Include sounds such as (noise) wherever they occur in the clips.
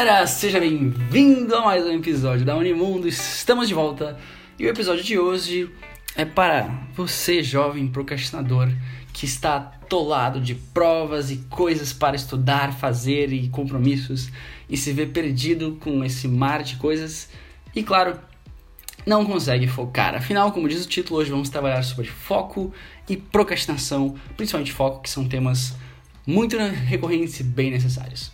Galera, seja bem-vindo a mais um episódio da Unimundo. Estamos de volta e o episódio de hoje é para você, jovem procrastinador, que está atolado de provas e coisas para estudar, fazer e compromissos e se vê perdido com esse mar de coisas e, claro, não consegue focar. Afinal, como diz o título, hoje vamos trabalhar sobre foco e procrastinação, principalmente foco, que são temas muito recorrentes e bem necessários.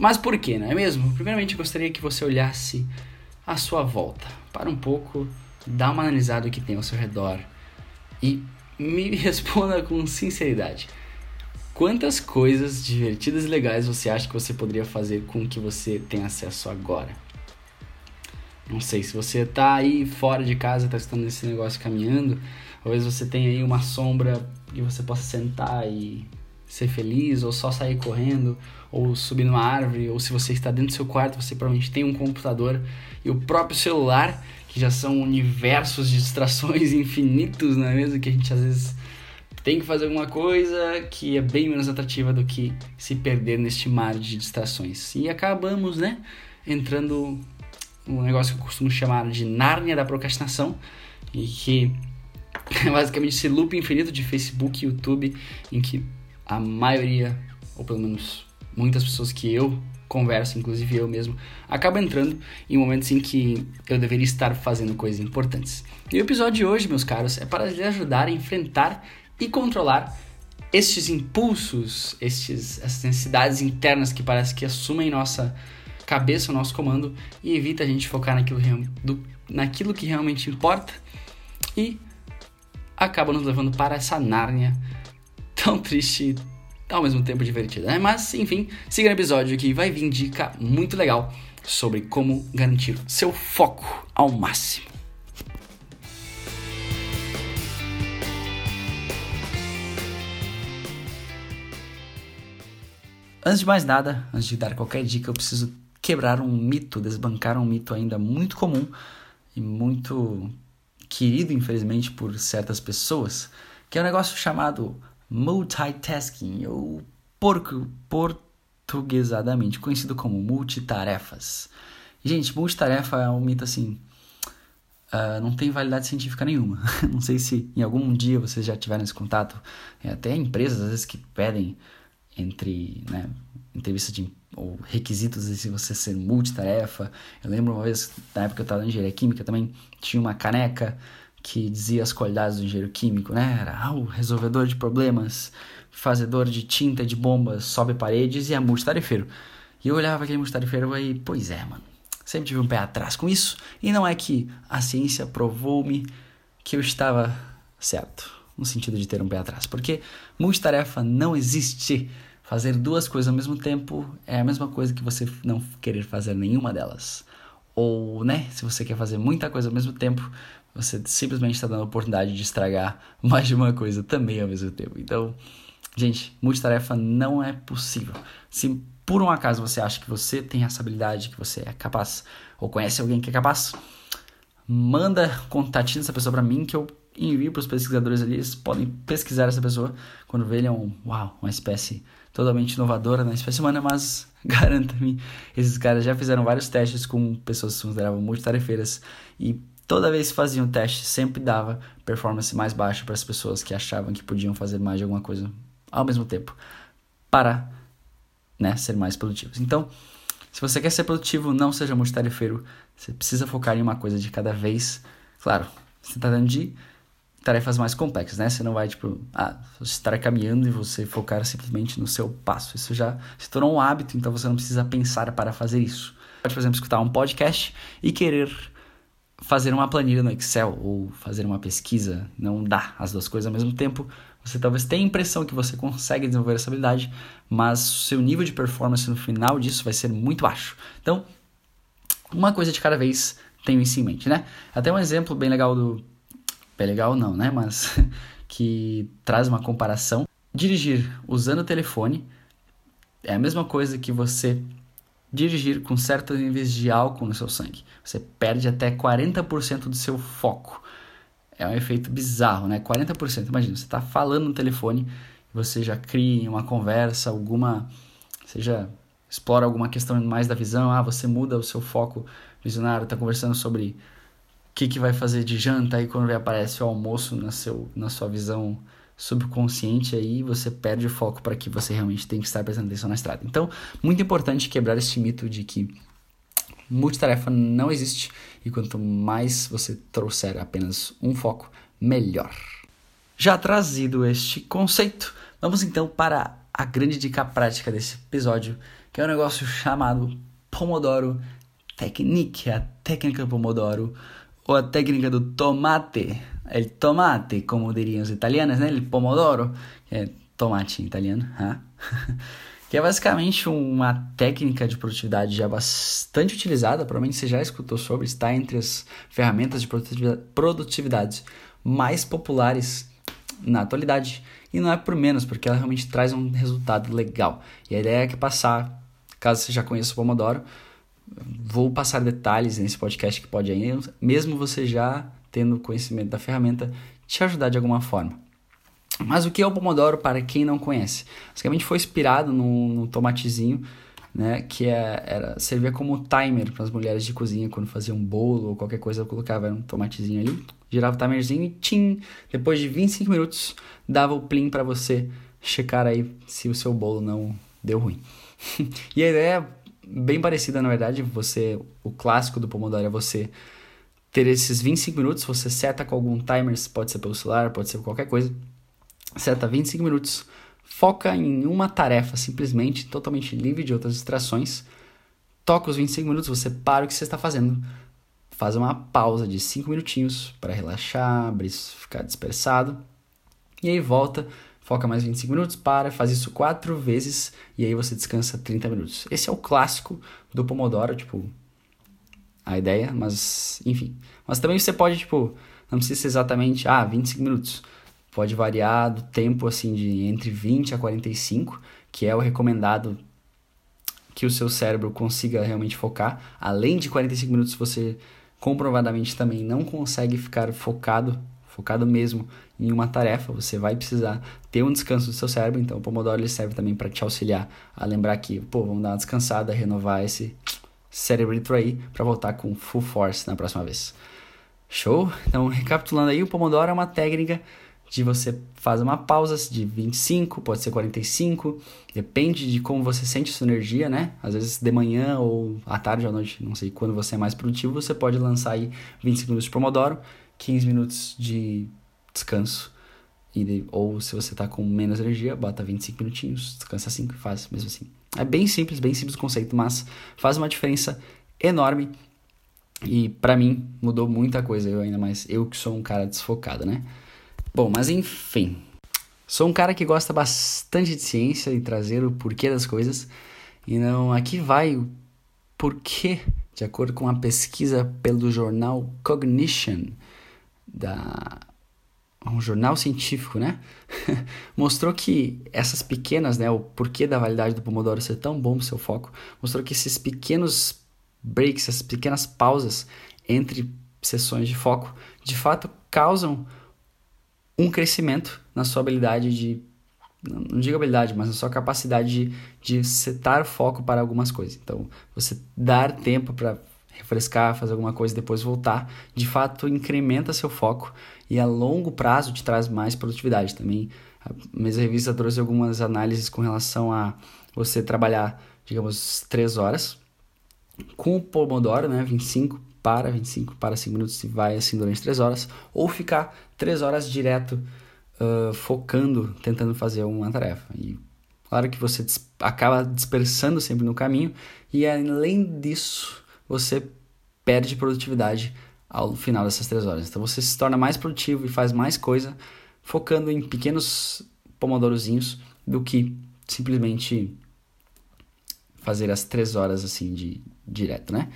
Mas por que, não é mesmo? Primeiramente, eu gostaria que você olhasse à sua volta. Para um pouco, dá uma analisada do que tem ao seu redor e me (laughs) responda com sinceridade. Quantas coisas divertidas e legais você acha que você poderia fazer com o que você tem acesso agora? Não sei, se você tá aí fora de casa, tá estando esse negócio caminhando, talvez você tenha aí uma sombra que você possa sentar e ser feliz, ou só sair correndo, ou subir numa árvore, ou se você está dentro do seu quarto, você provavelmente tem um computador e o próprio celular, que já são universos de distrações (laughs) infinitos, não é mesmo? Que a gente às vezes tem que fazer alguma coisa que é bem menos atrativa do que se perder neste mar de distrações. E acabamos, né, entrando um negócio que eu costumo chamar de Nárnia da procrastinação, e que (laughs) é basicamente esse loop infinito de Facebook YouTube em que a maioria, ou pelo menos muitas pessoas que eu converso, inclusive eu mesmo, acaba entrando em momentos em que eu deveria estar fazendo coisas importantes. E o episódio de hoje, meus caros, é para lhe ajudar a enfrentar e controlar estes impulsos, estes, essas necessidades internas que parece que assumem nossa cabeça, o nosso comando e evita a gente focar naquilo, do, naquilo que realmente importa e acaba nos levando para essa Nárnia tão triste e ao mesmo tempo divertida, né? Mas, enfim, siga no episódio que vai vir dica muito legal sobre como garantir seu foco ao máximo. Antes de mais nada, antes de dar qualquer dica, eu preciso quebrar um mito, desbancar um mito ainda muito comum e muito querido, infelizmente, por certas pessoas, que é um negócio chamado multitasking, ou porco, portuguesadamente conhecido como multitarefas. Gente, multitarefa é um mito assim. Uh, não tem validade científica nenhuma. (laughs) não sei se em algum dia vocês já tiveram esse contato. É, até empresas, às vezes, que pedem entre né, entrevista de ou requisitos de você ser multitarefa. Eu lembro uma vez, na época que eu estava na engenharia química também, tinha uma caneca que dizia as qualidades do engenheiro químico, né? Era ah, o resolvedor de problemas, fazedor de tinta de bombas, sobe paredes e é multitarefeiro. E eu olhava aquele multitarefeiro e, pois é, mano, sempre tive um pé atrás com isso. E não é que a ciência provou-me que eu estava certo, no sentido de ter um pé atrás, porque multitarefa não existe. Fazer duas coisas ao mesmo tempo é a mesma coisa que você não querer fazer nenhuma delas. Ou, né, se você quer fazer muita coisa ao mesmo tempo, você simplesmente está dando a oportunidade de estragar (laughs) mais de uma coisa também ao mesmo tempo. Então, gente, multitarefa não é possível. Se por um acaso você acha que você tem essa habilidade, que você é capaz, ou conhece alguém que é capaz, manda contatinho dessa pessoa para mim que eu envio para os pesquisadores ali, eles podem pesquisar essa pessoa quando vê ele é um, uau, uma espécie totalmente inovadora na espécie humana, mas (laughs) garanta-me, esses caras já fizeram vários testes com pessoas que se consideravam multitarefeiras e Toda vez que faziam o teste, sempre dava performance mais baixa para as pessoas que achavam que podiam fazer mais de alguma coisa ao mesmo tempo para né, ser mais produtivos. Então, se você quer ser produtivo, não seja multitarefeiro. Você precisa focar em uma coisa de cada vez. Claro, você está dando de tarefas mais complexas, né? Você não vai, tipo, ah, estar caminhando e você focar simplesmente no seu passo. Isso já se tornou um hábito, então você não precisa pensar para fazer isso. Pode, por exemplo, escutar um podcast e querer fazer uma planilha no Excel ou fazer uma pesquisa, não dá as duas coisas ao mesmo tempo. Você talvez tenha a impressão que você consegue desenvolver essa habilidade, mas seu nível de performance no final disso vai ser muito baixo. Então, uma coisa de cada vez tenho isso em mente, né? Até um exemplo bem legal do. Bem legal não, né? Mas (laughs) que traz uma comparação. Dirigir usando o telefone é a mesma coisa que você dirigir com certos níveis de álcool no seu sangue. Você perde até 40% do seu foco. É um efeito bizarro, né? 40%. Imagina, você está falando no telefone, você já cria uma conversa, alguma, seja explora alguma questão mais da visão, ah, você muda o seu foco visionário, está conversando sobre o que, que vai fazer de janta, aí quando aparece o almoço na, seu, na sua visão subconsciente, aí você perde o foco para que você realmente tem que estar prestando atenção na estrada. Então, muito importante quebrar esse mito de que multitarefa não existe e quanto mais você trouxer apenas um foco, melhor. Já trazido este conceito, vamos então para a grande dica prática desse episódio, que é um negócio chamado Pomodoro Technique, a técnica do Pomodoro, ou a técnica do tomate, el tomate, como diriam os italianos, né? El pomodoro, que é tomate em italiano, (laughs) que é basicamente uma técnica de produtividade já bastante utilizada, provavelmente você já escutou sobre, está entre as ferramentas de produtividade mais populares na atualidade. E não é por menos, porque ela realmente traz um resultado legal. E a ideia é que passar, caso você já conheça o Pomodoro, vou passar detalhes nesse podcast que pode aí, mesmo você já tendo conhecimento da ferramenta, te ajudar de alguma forma. Mas o que é o Pomodoro para quem não conhece? Basicamente foi inspirado no, tomatezinho, né, que é, era, servia como timer para as mulheres de cozinha quando faziam um bolo ou qualquer coisa, colocava um tomatezinho ali, girava o timerzinho e tim, depois de 25 minutos dava o plim para você checar aí se o seu bolo não deu ruim. (laughs) e a ideia é bem parecida, na verdade, você o clássico do Pomodoro é você ter esses 25 minutos, você seta com algum timer, pode ser pelo celular, pode ser qualquer coisa. Seta 25 minutos, foca em uma tarefa simplesmente, totalmente livre de outras distrações. Toca os 25 minutos, você para o que você está fazendo. Faz uma pausa de 5 minutinhos para relaxar, ficar dispersado. E aí volta, foca mais 25 minutos, para, faz isso quatro vezes e aí você descansa 30 minutos. Esse é o clássico do Pomodoro, tipo, a ideia, mas enfim. Mas também você pode, tipo, não precisa ser exatamente, ah, 25 minutos. Pode variar do tempo, assim, de entre 20 a 45, que é o recomendado que o seu cérebro consiga realmente focar. Além de 45 minutos, você comprovadamente também não consegue ficar focado, focado mesmo em uma tarefa. Você vai precisar ter um descanso do seu cérebro. Então, o Pomodoro ele serve também para te auxiliar a lembrar que, pô, vamos dar uma descansada, renovar esse cérebro aí para voltar com full force na próxima vez. Show? Então, recapitulando aí, o Pomodoro é uma técnica de você fazer uma pausa de 25, pode ser 45, depende de como você sente sua energia, né? Às vezes de manhã ou à tarde ou à noite, não sei quando você é mais produtivo, você pode lançar aí 25 minutos de Pomodoro, 15 minutos de descanso. E, ou se você está com menos energia, bota 25 minutinhos, descansa 5 e faz mesmo assim. É bem simples, bem simples o conceito, mas faz uma diferença enorme e para mim mudou muita coisa, eu ainda mais, eu que sou um cara desfocado, né? Bom, mas enfim. Sou um cara que gosta bastante de ciência e trazer o porquê das coisas. E não, aqui vai o porquê, de acordo com a pesquisa pelo jornal Cognition da um jornal científico, né? (laughs) mostrou que essas pequenas, né, o porquê da validade do Pomodoro ser tão bom pro seu foco, mostrou que esses pequenos breaks, essas pequenas pausas entre sessões de foco, de fato causam um crescimento na sua habilidade de não digo habilidade, mas na sua capacidade de, de setar foco para algumas coisas. Então, você dar tempo para refrescar, fazer alguma coisa e depois voltar, de fato incrementa seu foco e a longo prazo te traz mais produtividade também. A mesma revista trouxe algumas análises com relação a você trabalhar, digamos, 3 horas com o Pomodoro, né, 25 para 25 para 5 minutos e vai assim durante 3 horas, ou ficar 3 horas direto uh, focando, tentando fazer uma tarefa. E claro que você acaba dispersando sempre no caminho, e além disso, você perde produtividade ao final dessas três horas. Então você se torna mais produtivo e faz mais coisa focando em pequenos pomodorozinhos do que simplesmente fazer as três horas assim de direto, né?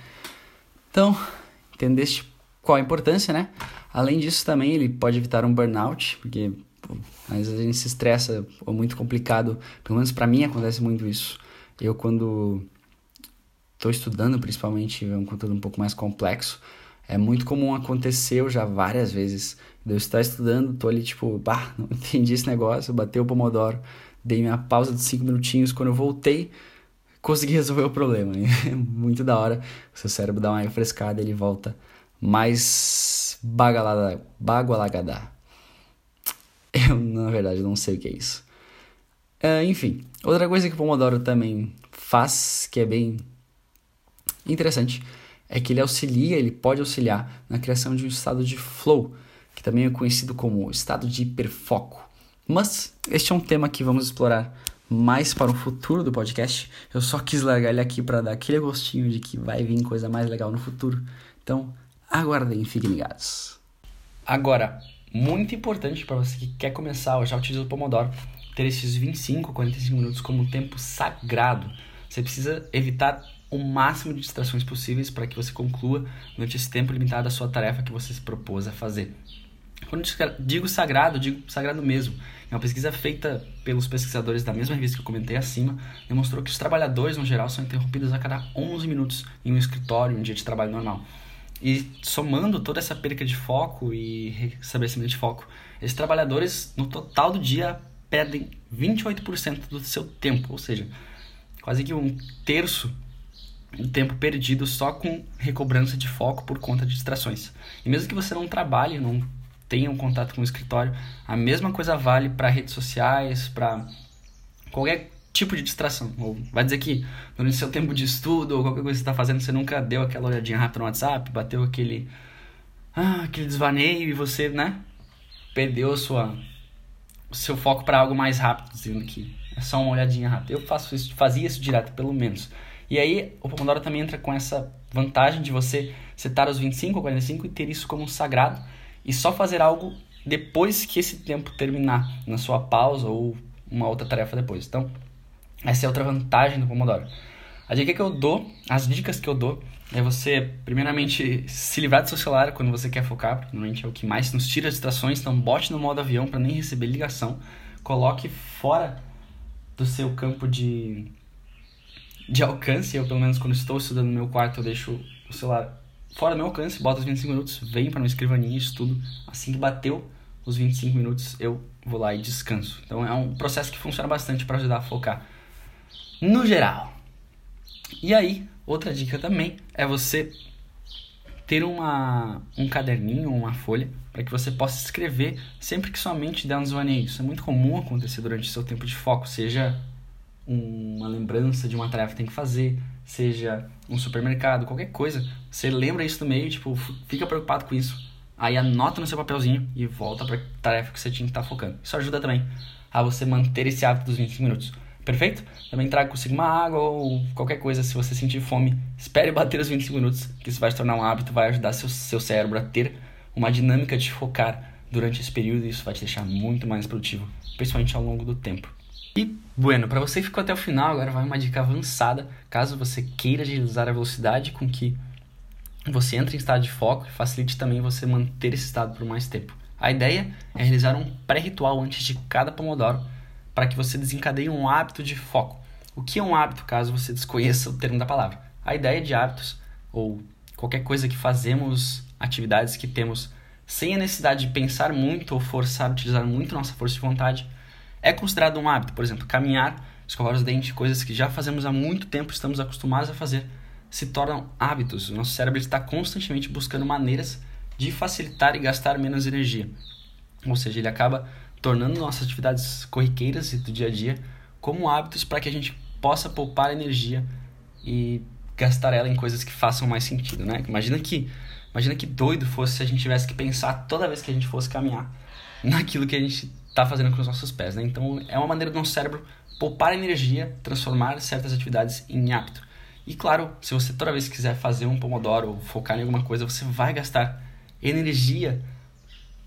Então, entendeste qual a importância, né? Além disso, também ele pode evitar um burnout, porque pô, às vezes a gente se estressa, é muito complicado. Pelo menos para mim acontece muito isso. Eu, quando estou estudando, principalmente, é um conteúdo um pouco mais complexo, é muito comum aconteceu já várias vezes. Eu estar estudando, tô ali tipo, bah, (laughs) não entendi esse negócio, bateu o pomodoro, dei minha pausa de cinco minutinhos. Quando eu voltei, consegui (laughs) resolver o problema. É muito da hora. O seu cérebro dá uma refrescada ele volta mais bagalada, bagualagadá. Eu, na verdade, não sei o que é isso. É, enfim, outra coisa que o Pomodoro também faz, que é bem interessante, é que ele auxilia, ele pode auxiliar na criação de um estado de flow, que também é conhecido como estado de hiperfoco. Mas este é um tema que vamos explorar mais para o futuro do podcast. Eu só quis largar ele aqui para dar aquele gostinho de que vai vir coisa mais legal no futuro. Então, aguardem fiquem ligados. Agora, muito importante para você que quer começar ou já utiliza o Pomodoro, ter esses 25, 45 minutos como tempo sagrado. Você precisa evitar o máximo de distrações possíveis para que você conclua durante esse tempo limitado a sua tarefa que você se propôs a fazer. Quando digo sagrado, digo sagrado mesmo. Uma pesquisa feita pelos pesquisadores da mesma revista que eu comentei acima demonstrou que os trabalhadores, no geral, são interrompidos a cada 11 minutos em um escritório, em um dia de trabalho normal. E somando toda essa perca de foco e restabelecimento de foco, esses trabalhadores, no total do dia, perdem 28% do seu tempo, ou seja, quase que um terço do tempo perdido só com recobrança de foco por conta de distrações. E mesmo que você não trabalhe, não tenha um contato com o escritório, a mesma coisa vale para redes sociais, para qualquer tipo de distração. Ou vai dizer que durante seu tempo de estudo ou qualquer coisa que você está fazendo, você nunca deu aquela olhadinha rápida no WhatsApp, bateu aquele, ah, aquele desvaneio e você, né, perdeu sua o seu foco para algo mais rápido, dizendo que é só uma olhadinha rápida. Eu faço isso, fazia isso direto, pelo menos. E aí o Pomodoro também entra com essa vantagem de você setar os 25 ou 45 e ter isso como sagrado e só fazer algo depois que esse tempo terminar, na sua pausa ou uma outra tarefa depois. Então, essa é outra vantagem do Pomodoro. A dica que eu dou, as dicas que eu dou, é você, primeiramente, se livrar do seu celular quando você quer focar, porque normalmente é o que mais nos tira distrações, então bote no modo avião para nem receber ligação, coloque fora do seu campo de, de alcance, eu pelo menos quando estou estudando no meu quarto, eu deixo o celular fora do meu alcance, boto os 25 minutos, venho para uma escrivaninha e estudo, assim que bateu os 25 minutos, eu vou lá e descanso. Então é um processo que funciona bastante para ajudar a focar no geral. E aí, outra dica também é você ter uma, um caderninho ou uma folha para que você possa escrever sempre que sua mente der um desvaneio. Isso é muito comum acontecer durante seu tempo de foco, seja uma lembrança de uma tarefa que tem que fazer, seja um supermercado, qualquer coisa. Você lembra isso no meio, tipo, fica preocupado com isso. Aí anota no seu papelzinho e volta para a tarefa que você tinha que estar tá focando. Isso ajuda também a você manter esse hábito dos 25 minutos. Perfeito? Também traga consigo uma água ou qualquer coisa se você sentir fome. Espere bater os 25 minutos, que isso vai se tornar um hábito, vai ajudar seu, seu cérebro a ter uma dinâmica de focar durante esse período e isso vai te deixar muito mais produtivo, principalmente ao longo do tempo. E, bueno, para você que ficou até o final, agora vai uma dica avançada, caso você queira agilizar a velocidade com que você entre em estado de foco facilite também você manter esse estado por mais tempo. A ideia é realizar um pré-ritual antes de cada Pomodoro para que você desencadeie um hábito de foco. O que é um hábito, caso você desconheça o termo da palavra? A ideia de hábitos, ou qualquer coisa que fazemos, atividades que temos sem a necessidade de pensar muito ou forçar, utilizar muito nossa força de vontade, é considerado um hábito. Por exemplo, caminhar, escovar os dentes, coisas que já fazemos há muito tempo, estamos acostumados a fazer, se tornam hábitos. O nosso cérebro está constantemente buscando maneiras de facilitar e gastar menos energia. Ou seja, ele acaba tornando nossas atividades corriqueiras e do dia a dia como hábitos para que a gente possa poupar energia e gastar ela em coisas que façam mais sentido, né? Imagina que, imagina que doido fosse se a gente tivesse que pensar toda vez que a gente fosse caminhar (laughs) naquilo que a gente está fazendo com os nossos pés, né? Então é uma maneira do nosso cérebro poupar energia, transformar certas atividades em hábito. E claro, se você toda vez quiser fazer um pomodoro ou focar em alguma coisa, você vai gastar energia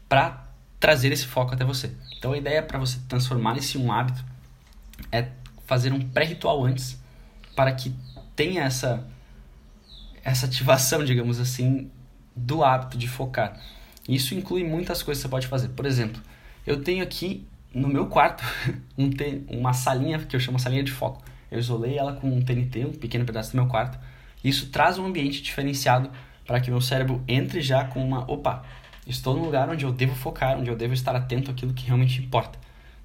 para trazer esse foco até você. Então a ideia para você transformar isso em um hábito é fazer um pré-ritual antes para que tenha essa essa ativação, digamos assim, do hábito de focar. Isso inclui muitas coisas que você pode fazer. Por exemplo, eu tenho aqui no meu quarto (laughs) um uma salinha que eu chamo salinha de foco. Eu isolei ela com um TNT, um pequeno pedaço do meu quarto. Isso traz um ambiente diferenciado para que meu cérebro entre já com uma opa, Estou no lugar onde eu devo focar, onde eu devo estar atento àquilo que realmente importa.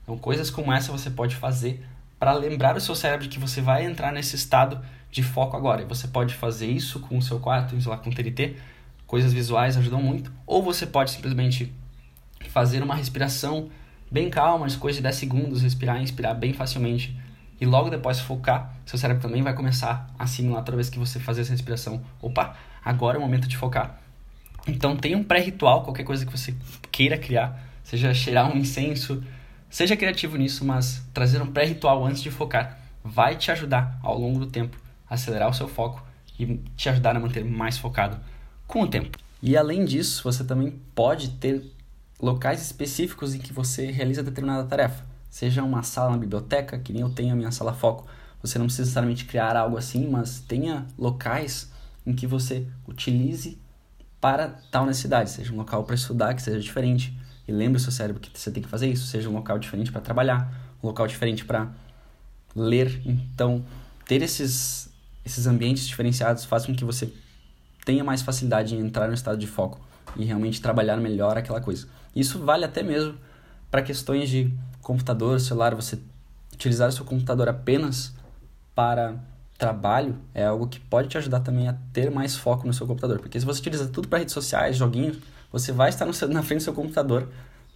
Então, coisas como essa você pode fazer para lembrar o seu cérebro que você vai entrar nesse estado de foco agora. E você pode fazer isso com o seu quarto, lá, com TNT, coisas visuais ajudam muito, ou você pode simplesmente fazer uma respiração bem calma, de coisa de 10 segundos, respirar e inspirar bem facilmente e logo depois focar, seu cérebro também vai começar a assimilar toda vez que você fazer essa respiração. Opa, agora é o momento de focar. Então tenha um pré-ritual, qualquer coisa que você queira criar, seja cheirar um incenso, seja criativo nisso, mas trazer um pré-ritual antes de focar vai te ajudar ao longo do tempo a acelerar o seu foco e te ajudar a manter mais focado com o tempo. E além disso, você também pode ter locais específicos em que você realiza determinada tarefa. Seja uma sala na biblioteca, que nem eu tenho a minha sala foco. Você não precisa necessariamente criar algo assim, mas tenha locais em que você utilize para tal necessidade. Seja um local para estudar que seja diferente. E lembre o seu cérebro que você tem que fazer isso. Seja um local diferente para trabalhar, um local diferente para ler. Então, ter esses, esses ambientes diferenciados faz com que você tenha mais facilidade em entrar no estado de foco e realmente trabalhar melhor aquela coisa. Isso vale até mesmo para questões de computador, celular, você utilizar o seu computador apenas para trabalho é algo que pode te ajudar também a ter mais foco no seu computador. Porque se você utiliza tudo para redes sociais, joguinhos, você vai estar seu, na frente do seu computador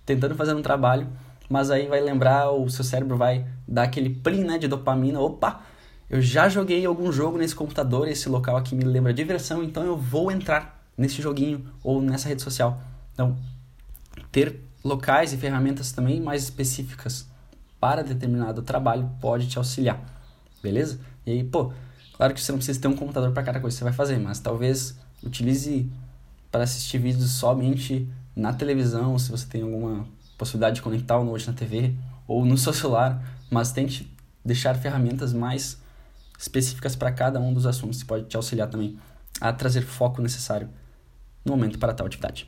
tentando fazer um trabalho, mas aí vai lembrar, o seu cérebro vai dar aquele plim né, de dopamina. Opa, eu já joguei algum jogo nesse computador, esse local aqui me lembra diversão, então eu vou entrar nesse joguinho ou nessa rede social. Então, ter locais e ferramentas também mais específicas para determinado trabalho pode te auxiliar, beleza? E aí, pô, claro que você não precisa ter um computador para cada coisa que você vai fazer, mas talvez utilize para assistir vídeos somente na televisão, se você tem alguma possibilidade de conectar o note na TV ou no seu celular, mas tente deixar ferramentas mais específicas para cada um dos assuntos que pode te auxiliar também a trazer foco necessário no momento para tal atividade.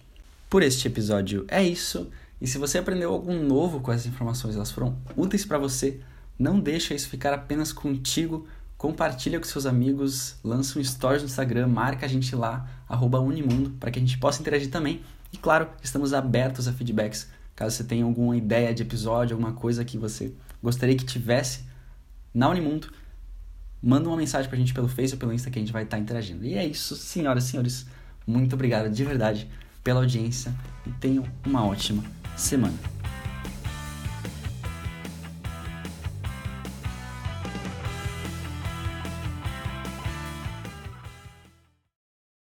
Por este episódio é isso. E se você aprendeu algo novo com essas informações, elas foram úteis para você, não deixa isso ficar apenas contigo. Compartilha com seus amigos, lança um story no Instagram, marca a gente lá, Unimundo, para que a gente possa interagir também. E claro, estamos abertos a feedbacks. Caso você tenha alguma ideia de episódio, alguma coisa que você gostaria que tivesse na Unimundo, manda uma mensagem para a gente pelo Facebook ou pelo Insta que a gente vai estar interagindo. E é isso, senhoras e senhores. Muito obrigado de verdade pela audiência e tenham uma ótima semana.